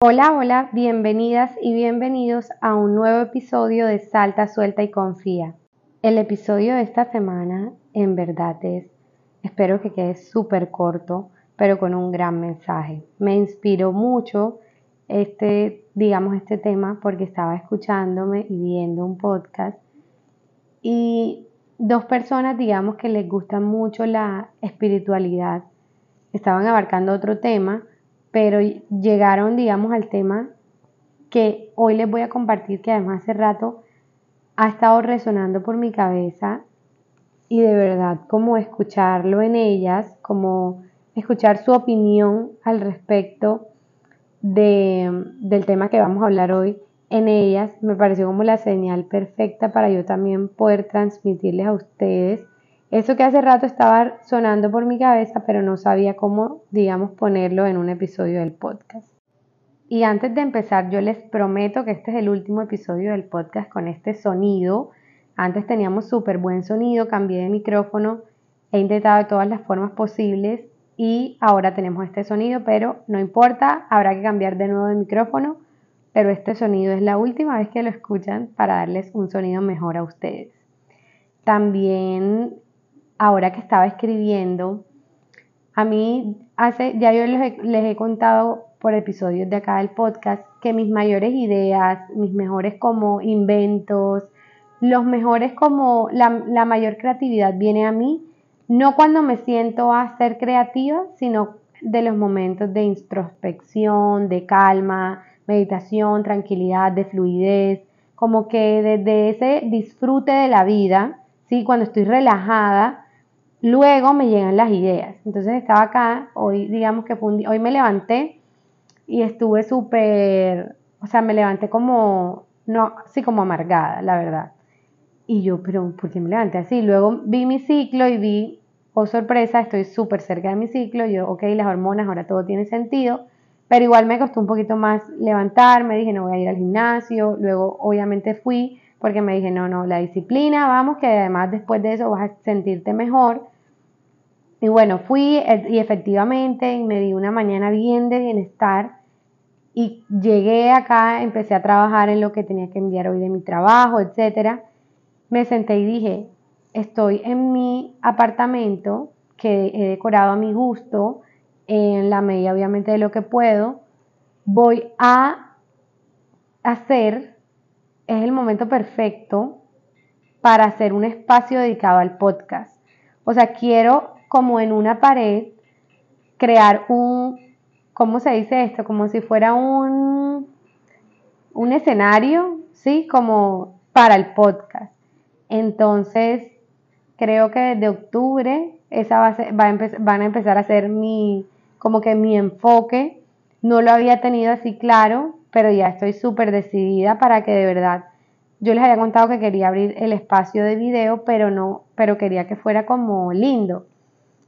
Hola, hola, bienvenidas y bienvenidos a un nuevo episodio de Salta, Suelta y Confía. El episodio de esta semana en verdad es, espero que quede súper corto, pero con un gran mensaje. Me inspiró mucho este, digamos, este tema porque estaba escuchándome y viendo un podcast y dos personas, digamos, que les gusta mucho la espiritualidad, estaban abarcando otro tema, pero llegaron, digamos, al tema que hoy les voy a compartir, que además hace rato ha estado resonando por mi cabeza y de verdad como escucharlo en ellas, como escuchar su opinión al respecto de, del tema que vamos a hablar hoy en ellas, me pareció como la señal perfecta para yo también poder transmitirles a ustedes eso que hace rato estaba sonando por mi cabeza, pero no sabía cómo, digamos, ponerlo en un episodio del podcast. Y antes de empezar, yo les prometo que este es el último episodio del podcast con este sonido. Antes teníamos súper buen sonido, cambié de micrófono, he intentado de todas las formas posibles y ahora tenemos este sonido, pero no importa, habrá que cambiar de nuevo de micrófono, pero este sonido es la última vez que lo escuchan para darles un sonido mejor a ustedes. También ahora que estaba escribiendo, a mí hace, ya yo les he, contado por episodios de acá del podcast que mis mayores ideas, mis mejores como inventos, los mejores como la, la, mayor creatividad viene a mí, no cuando me siento a ser creativa, sino de los momentos de introspección, de calma, meditación, tranquilidad, de fluidez, como que desde ese disfrute de la vida, ¿sí? cuando estoy relajada, Luego me llegan las ideas. Entonces estaba acá, hoy digamos que fue hoy me levanté y estuve súper, o sea, me levanté como, no, sí, como amargada, la verdad. Y yo, pero ¿por qué me levanté así? Luego vi mi ciclo y vi, oh sorpresa, estoy súper cerca de mi ciclo. Yo, ok, las hormonas, ahora todo tiene sentido. Pero igual me costó un poquito más levantarme, dije, no voy a ir al gimnasio. Luego, obviamente, fui porque me dije, no, no, la disciplina, vamos, que además después de eso vas a sentirte mejor. Y bueno, fui eh, y efectivamente me di una mañana bien de bienestar y llegué acá, empecé a trabajar en lo que tenía que enviar hoy de mi trabajo, etcétera. Me senté y dije, estoy en mi apartamento que he decorado a mi gusto, en la medida obviamente de lo que puedo. Voy a hacer es el momento perfecto para hacer un espacio dedicado al podcast. O sea, quiero como en una pared crear un, ¿cómo se dice esto? Como si fuera un, un escenario, ¿sí? Como para el podcast. Entonces, creo que desde octubre esa va va van a empezar a ser mi, como que mi enfoque. No lo había tenido así claro, pero ya estoy súper decidida para que de verdad, yo les había contado que quería abrir el espacio de video, pero no, pero quería que fuera como lindo.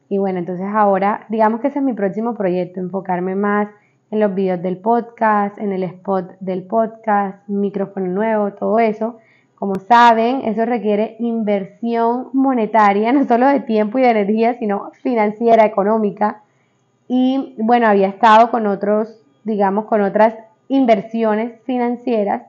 Y bueno, entonces ahora, digamos que ese es mi próximo proyecto, enfocarme más en los videos del podcast, en el spot del podcast, micrófono nuevo, todo eso. Como saben, eso requiere inversión monetaria, no solo de tiempo y de energía, sino financiera, económica. Y bueno, había estado con otros, digamos, con otras inversiones financieras,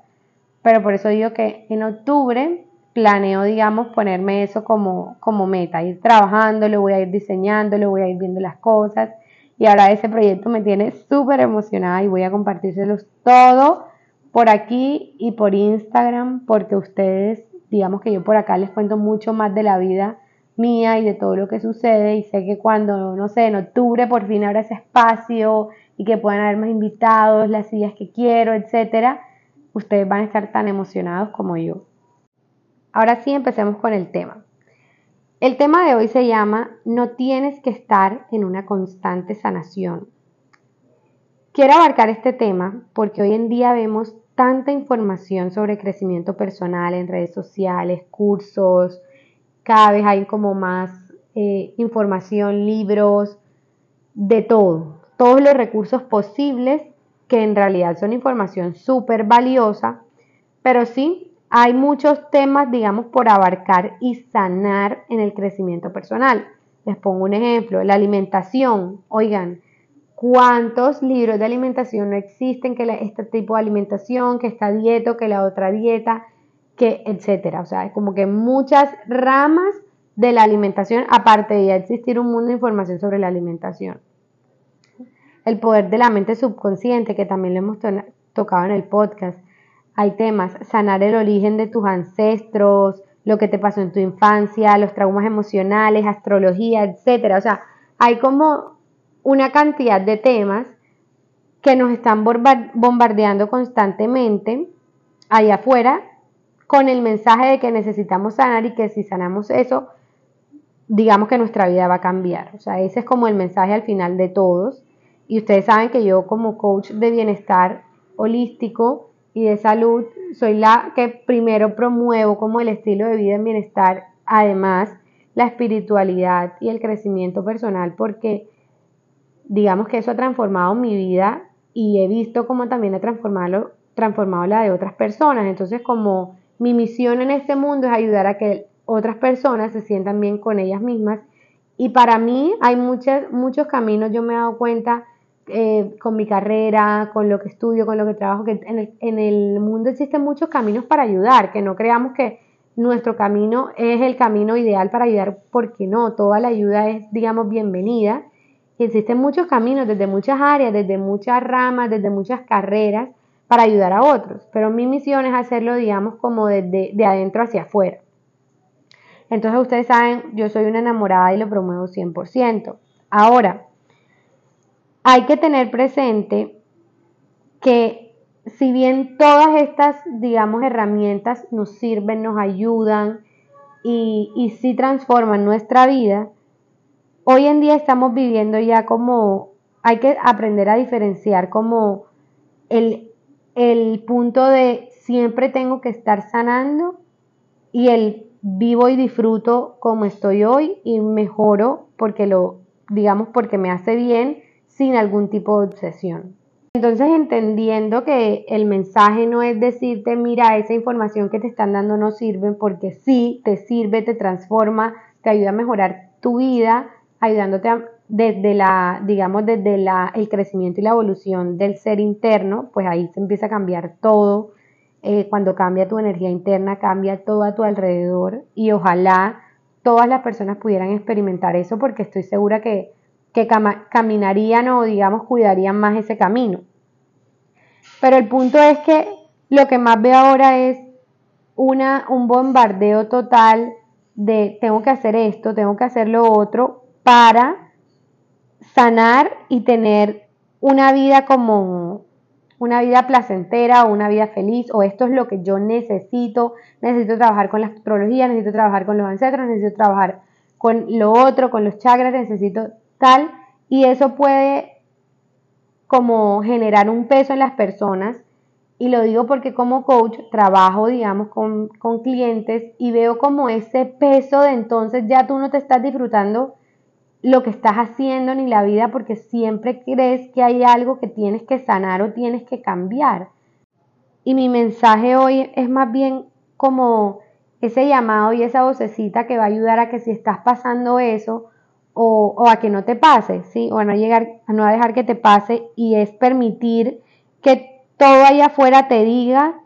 pero por eso digo que en octubre planeo, digamos, ponerme eso como, como meta, ir trabajando, lo voy a ir diseñando, lo voy a ir viendo las cosas. Y ahora ese proyecto me tiene súper emocionada y voy a compartírselos todo por aquí y por Instagram, porque ustedes, digamos que yo por acá les cuento mucho más de la vida mía y de todo lo que sucede y sé que cuando, no sé, en octubre por fin habrá ese espacio y que puedan haber más invitados, las sillas que quiero, etcétera, ustedes van a estar tan emocionados como yo. Ahora sí, empecemos con el tema. El tema de hoy se llama No tienes que estar en una constante sanación. Quiero abarcar este tema porque hoy en día vemos tanta información sobre crecimiento personal en redes sociales, cursos, cada vez hay como más eh, información, libros, de todo todos los recursos posibles, que en realidad son información súper valiosa, pero sí hay muchos temas, digamos, por abarcar y sanar en el crecimiento personal. Les pongo un ejemplo, la alimentación. Oigan, cuántos libros de alimentación no existen, que este tipo de alimentación, que esta dieta, que la otra dieta, que etcétera. O sea, hay como que muchas ramas de la alimentación, aparte de ya existir un mundo de información sobre la alimentación. El poder de la mente subconsciente, que también lo hemos tocado en el podcast. Hay temas, sanar el origen de tus ancestros, lo que te pasó en tu infancia, los traumas emocionales, astrología, etcétera. O sea, hay como una cantidad de temas que nos están bombardeando constantemente allá afuera con el mensaje de que necesitamos sanar y que si sanamos eso, digamos que nuestra vida va a cambiar. O sea, ese es como el mensaje al final de todos. Y ustedes saben que yo como coach de bienestar holístico y de salud soy la que primero promuevo como el estilo de vida en bienestar, además la espiritualidad y el crecimiento personal porque digamos que eso ha transformado mi vida y he visto cómo también ha transformado, transformado la de otras personas. Entonces como mi misión en este mundo es ayudar a que otras personas se sientan bien con ellas mismas. Y para mí hay muchos, muchos caminos, yo me he dado cuenta eh, con mi carrera, con lo que estudio, con lo que trabajo, que en el, mundo existen muchos caminos para ayudar, que no creamos que nuestro camino es el camino ideal para ayudar, porque no, toda la ayuda es, digamos, bienvenida. Existen muchos caminos desde muchas áreas, desde muchas ramas, desde muchas carreras para ayudar a otros. Pero mi misión es hacerlo, digamos, como desde de adentro hacia afuera. Entonces ustedes saben, yo soy una enamorada y lo promuevo 100%. Ahora, hay que tener presente que si bien todas estas, digamos, herramientas nos sirven, nos ayudan y, y sí transforman nuestra vida, hoy en día estamos viviendo ya como, hay que aprender a diferenciar como el, el punto de siempre tengo que estar sanando y el vivo y disfruto como estoy hoy y mejoro porque lo, digamos, porque me hace bien sin algún tipo de obsesión. Entonces, entendiendo que el mensaje no es decirte, mira, esa información que te están dando no sirve, porque sí, te sirve, te transforma, te ayuda a mejorar tu vida, ayudándote desde la, digamos, desde la, el crecimiento y la evolución del ser interno, pues ahí se empieza a cambiar todo eh, cuando cambia tu energía interna, cambia todo a tu alrededor y ojalá todas las personas pudieran experimentar eso porque estoy segura que, que caminarían o digamos cuidarían más ese camino. Pero el punto es que lo que más veo ahora es una, un bombardeo total de tengo que hacer esto, tengo que hacer lo otro para sanar y tener una vida como una vida placentera o una vida feliz o esto es lo que yo necesito, necesito trabajar con la astrología, necesito trabajar con los ancestros, necesito trabajar con lo otro, con los chakras, necesito tal y eso puede como generar un peso en las personas y lo digo porque como coach trabajo, digamos, con, con clientes y veo como ese peso de entonces ya tú no te estás disfrutando lo que estás haciendo ni la vida porque siempre crees que hay algo que tienes que sanar o tienes que cambiar. Y mi mensaje hoy es más bien como ese llamado y esa vocecita que va a ayudar a que si estás pasando eso o, a que no te pase, ¿sí? O a no llegar, a no dejar que te pase y es permitir que todo allá afuera te diga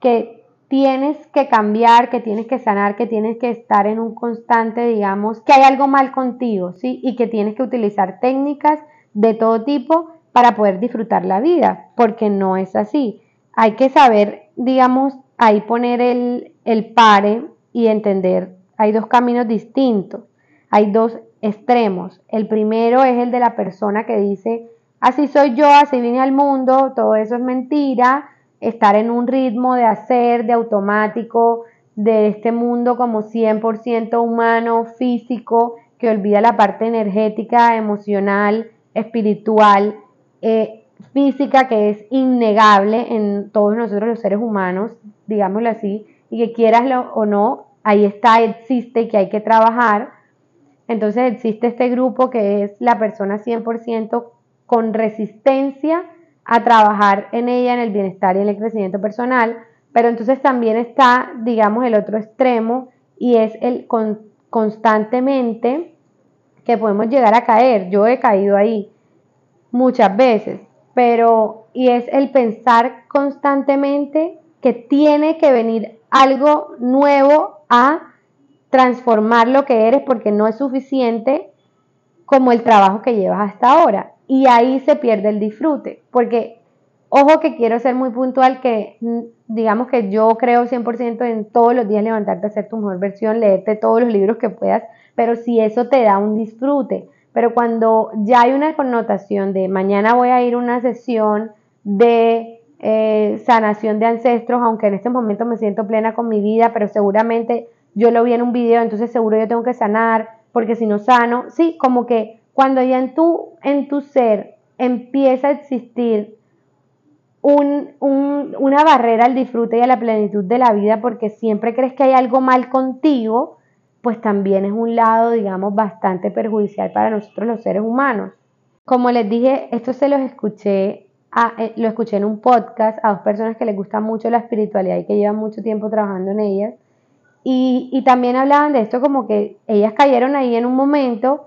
que tienes que cambiar, que tienes que sanar, que tienes que estar en un constante, digamos, que hay algo mal contigo, ¿sí? Y que tienes que utilizar técnicas de todo tipo para poder disfrutar la vida, porque no es así. Hay que saber, digamos, ahí poner el, el pare y entender, hay dos caminos distintos, hay dos extremos. El primero es el de la persona que dice, así soy yo, así vine al mundo, todo eso es mentira, estar en un ritmo de hacer, de automático, de este mundo como 100% humano, físico, que olvida la parte energética, emocional, espiritual, eh, física, que es innegable en todos nosotros los seres humanos, digámoslo así, y que quieras o no, ahí está, existe y que hay que trabajar. Entonces existe este grupo que es la persona 100% con resistencia a trabajar en ella, en el bienestar y en el crecimiento personal, pero entonces también está, digamos, el otro extremo y es el constantemente que podemos llegar a caer. Yo he caído ahí. muchas veces, pero y es el pensar constantemente que tiene que venir algo nuevo a transformar lo que eres porque no es suficiente como el trabajo que llevas hasta ahora. Y ahí se pierde el disfrute, porque ojo que quiero ser muy puntual que mm, digamos que yo creo 100% en todos los días levantarte a hacer tu mejor versión, leerte todos los libros que puedas, pero si eso te da un disfrute. Pero cuando ya hay una connotación de mañana voy a ir a una sesión de eh, sanación de ancestros, aunque en este momento me siento plena con mi vida, pero seguramente yo lo vi en un video, entonces seguro yo tengo que sanar, porque si no sano, sí, como que cuando ya en tu, en tu ser empieza a existir una barrera al disfrute y a la plenitud de la vida, porque siempre crees que hay algo mal contigo, pues también es un lado, digamos, bastante perjudicial para nosotros los seres humanos. Como les dije, esto se los escuché, eh, lo escuché en un podcast a dos personas que les gusta mucho la espiritualidad y que llevan mucho tiempo trabajando en ellas. Y, y también hablaban de esto como que ellas cayeron ahí en un momento,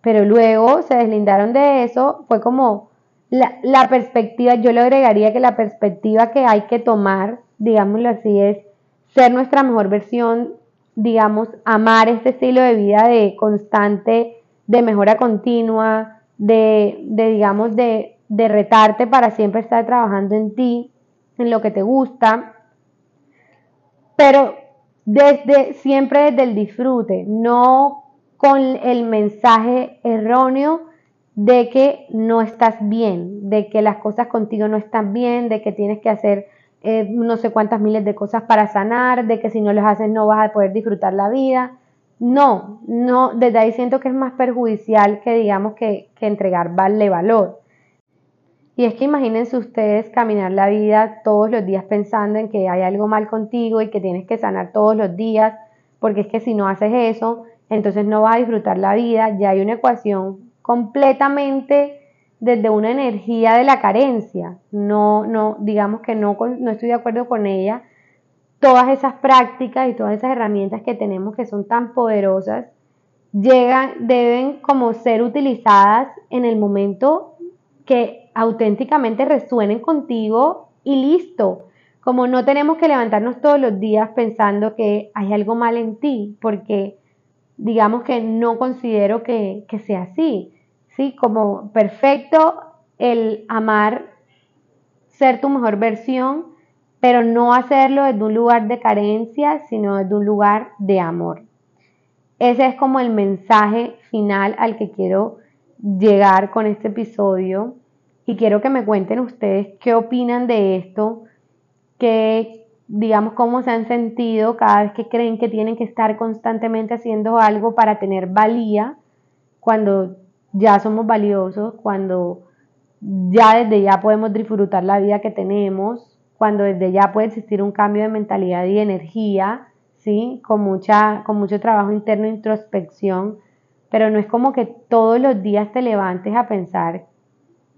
pero luego se deslindaron de eso. Fue como la, la perspectiva, yo le agregaría que la perspectiva que hay que tomar, digámoslo así, es ser nuestra mejor versión digamos, amar este estilo de vida de constante, de mejora continua, de, digamos, de, de retarte para siempre estar trabajando en ti, en lo que te gusta, pero desde, siempre desde el disfrute, no con el mensaje erróneo de que no estás bien, de que las cosas contigo no están bien, de que tienes que hacer eh, no sé cuántas miles de cosas para sanar, de que si no los haces no vas a poder disfrutar la vida. No, no, desde ahí siento que es más perjudicial que digamos que, que entregar vale valor. Y es que imagínense ustedes caminar la vida todos los días pensando en que hay algo mal contigo y que tienes que sanar todos los días, porque es que si no haces eso, entonces no vas a disfrutar la vida. Ya hay una ecuación completamente desde una energía de la carencia. No, no, digamos que no, no estoy de acuerdo con ella. Todas esas prácticas y todas esas herramientas que tenemos que son tan poderosas, llegan, deben como ser utilizadas en el momento que auténticamente resuenen contigo y listo. Como no tenemos que levantarnos todos los días pensando que hay algo mal en ti, porque digamos que no considero que, que sea así. ¿sí? Como perfecto el amar, ser tu mejor versión, pero no hacerlo desde un lugar de carencia, sino desde un lugar de amor. Ese es como el mensaje final al que quiero llegar con este episodio y quiero que me cuenten ustedes qué opinan de esto, que digamos cómo se han sentido cada vez que creen que tienen que estar constantemente haciendo algo para tener valía, cuando ya somos valiosos, cuando ya desde ya podemos disfrutar la vida que tenemos, cuando desde ya puede existir un cambio de mentalidad y energía, ¿sí? Con, mucha, con mucho trabajo interno, introspección, pero no es como que todos los días te levantes a pensar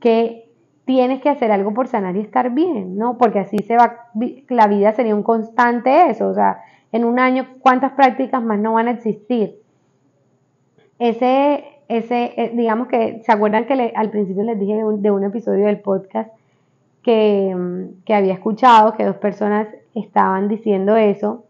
que tienes que hacer algo por sanar y estar bien, ¿no? Porque así se va, la vida sería un constante eso, o sea, en un año, ¿cuántas prácticas más no van a existir? Ese, ese, eh, digamos que, ¿se acuerdan que al principio les dije de un, episodio del podcast mm, que, había escuchado que dos personas estaban diciendo eso?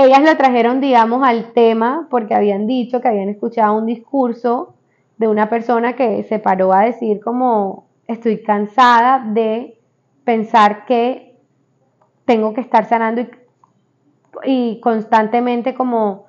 Ellas lo trajeron, digamos, al tema porque habían dicho que habían escuchado un discurso de una persona que se paró a decir como estoy cansada de pensar que tengo que estar sanando y, constantemente como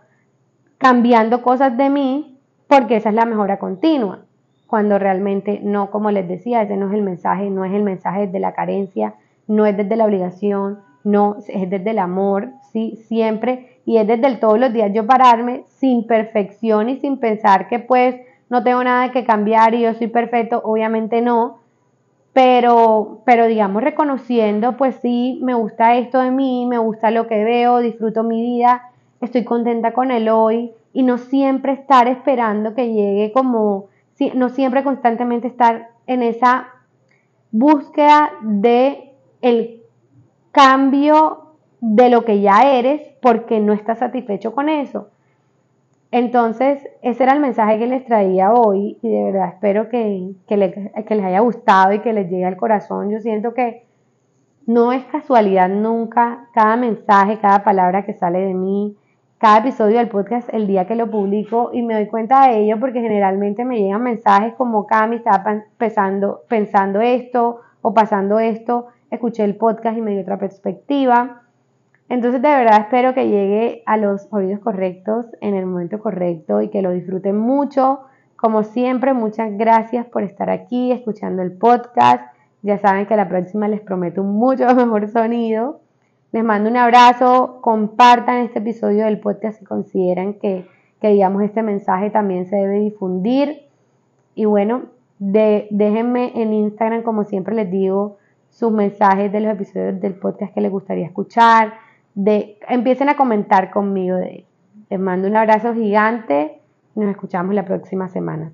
cambiando cosas de mí porque esa es la mejora continua, cuando realmente no, como les decía, ese no es el mensaje, no es el mensaje desde la carencia, no es desde la obligación, no, es desde el amor, sí, siempre, y es desde el todos los días yo pararme sin perfección y sin pensar que pues no tengo nada que cambiar y yo soy perfecto, obviamente no, pero, pero digamos reconociendo, pues sí, me gusta esto de mí, me gusta lo que veo, disfruto mi vida, estoy contenta con el hoy, y no siempre estar esperando que llegue como, no siempre constantemente estar en esa búsqueda de el cambio de lo que ya eres porque no estás satisfecho con eso. Entonces, ese era el mensaje que les traía hoy y de verdad espero que, que, les haya gustado y que les llegue al corazón. Yo siento que no es casualidad nunca cada mensaje, cada palabra que sale de mí, cada episodio del podcast el día que lo publico y me doy cuenta de ello porque generalmente me llegan mensajes como Cami estaba pensando, pensando esto o pasando esto, escuché el podcast y me dio otra perspectiva. Entonces de verdad espero que llegue a los oídos correctos en el momento correcto y que lo disfruten mucho. Como siempre, muchas gracias por estar aquí escuchando el podcast. Ya saben que la próxima les prometo un mucho mejor sonido. Les mando un abrazo, compartan este episodio del podcast si consideran que, que digamos, este mensaje también se debe difundir. Y bueno, déjenme en Instagram, como siempre les digo, sus mensajes de los episodios del podcast que les gustaría escuchar de, empiecen a comentar conmigo de Les mando un abrazo gigante y nos escuchamos la próxima semana.